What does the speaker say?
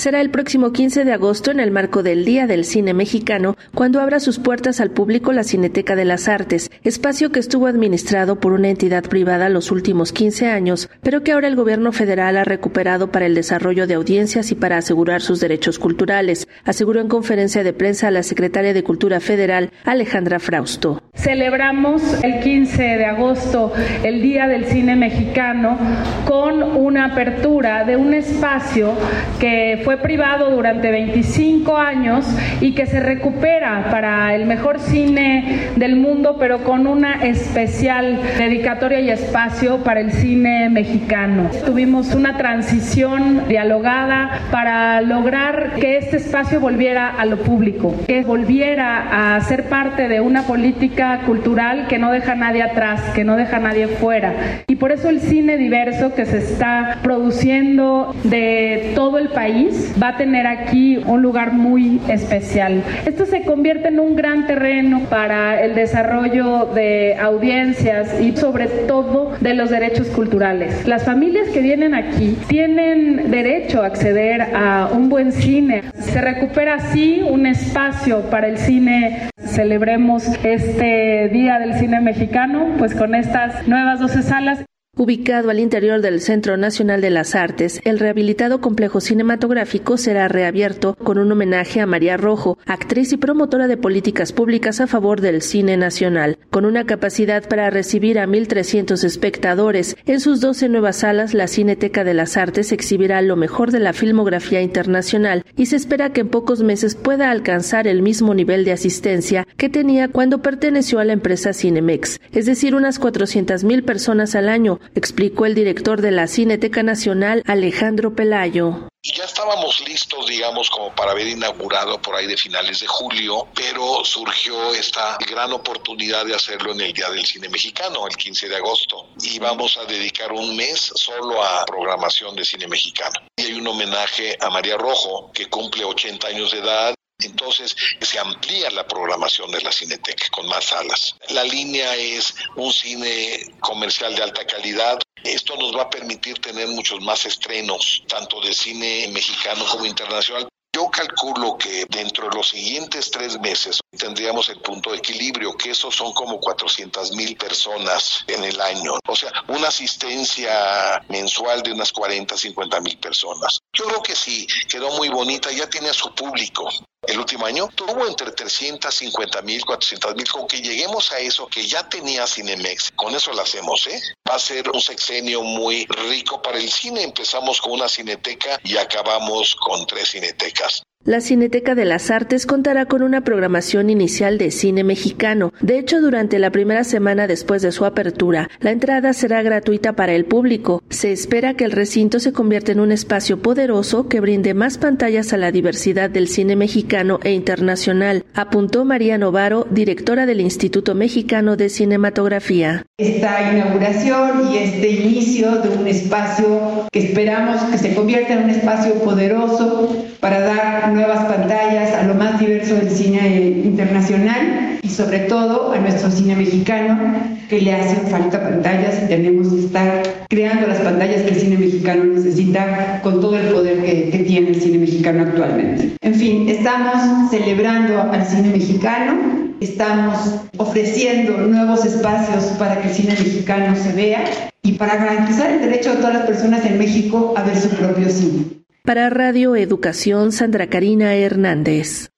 será el próximo 15 de agosto en el marco del Día del Cine Mexicano, cuando abra sus puertas al público la Cineteca de las Artes, espacio que estuvo administrado por una entidad privada los últimos 15 años, pero que ahora el gobierno federal ha recuperado para el desarrollo de audiencias y para asegurar sus derechos culturales, aseguró en conferencia de prensa la secretaria de Cultura Federal, Alejandra Frausto. Celebramos el 15 de agosto el Día del Cine Mexicano con una apertura de un espacio que fue privado durante 25 años y que se recupera para el mejor cine del mundo, pero con una especial dedicatoria y espacio para el cine mexicano. Tuvimos una transición dialogada para lograr que este espacio volviera a lo público, que volviera a ser parte de una política cultural que no deja a nadie atrás, que no deja a nadie fuera. Y por eso el cine diverso que se está produciendo de todo el país va a tener aquí un lugar muy especial. Esto se convierte en un gran terreno para el desarrollo de audiencias y sobre todo de los derechos culturales. Las familias que vienen aquí tienen derecho a acceder a un buen cine. Se recupera así un espacio para el cine. Celebremos este Día del Cine Mexicano, pues con estas nuevas 12 salas. Ubicado al interior del Centro Nacional de las Artes, el rehabilitado complejo cinematográfico será reabierto con un homenaje a María Rojo, actriz y promotora de políticas públicas a favor del cine nacional. Con una capacidad para recibir a 1.300 espectadores, en sus 12 nuevas salas la Cineteca de las Artes exhibirá lo mejor de la filmografía internacional y se espera que en pocos meses pueda alcanzar el mismo nivel de asistencia que tenía cuando perteneció a la empresa Cinemex, es decir, unas 400.000 personas al año, explicó el director de la Cineteca Nacional, Alejandro Pelayo. Ya estábamos listos, digamos, como para haber inaugurado por ahí de finales de julio, pero surgió esta gran oportunidad de hacerlo en el Día del Cine Mexicano, el 15 de agosto. Y vamos a dedicar un mes solo a programación de cine mexicano. Y hay un homenaje a María Rojo, que cumple 80 años de edad entonces se amplía la programación de la Cineteca con más salas. La línea es un cine comercial de alta calidad. Esto nos va a permitir tener muchos más estrenos, tanto de cine mexicano como internacional. Yo calculo que dentro de los siguientes tres meses tendríamos el punto de equilibrio, que esos son como 400 mil personas en el año. O sea, una asistencia mensual de unas 40, 50 mil personas. Yo creo que sí, quedó muy bonita, ya tiene a su público. El último año tuvo entre 350 mil, 400 mil. Con que lleguemos a eso que ya tenía Cinemex, con eso lo hacemos, ¿eh? Va a ser un sexenio muy rico para el cine. Empezamos con una cineteca y acabamos con tres cinetecas. La Cineteca de las Artes contará con una programación inicial de cine mexicano. De hecho, durante la primera semana después de su apertura, la entrada será gratuita para el público. Se espera que el recinto se convierta en un espacio poderoso que brinde más pantallas a la diversidad del cine mexicano e internacional, apuntó María Novaro, directora del Instituto Mexicano de Cinematografía. Esta inauguración y este inicio de un espacio que esperamos que se convierta en un espacio poderoso para dar nuevas pantallas a lo más diverso del cine internacional y sobre todo a nuestro cine mexicano que le hacen falta pantallas y tenemos que estar creando las pantallas que el cine mexicano necesita con todo el poder que, que tiene el cine mexicano actualmente. En fin, estamos celebrando al cine mexicano, estamos ofreciendo nuevos espacios para que el cine mexicano se vea y para garantizar el derecho de todas las personas en México a ver su propio cine. Para Radio Educación, Sandra Karina Hernández.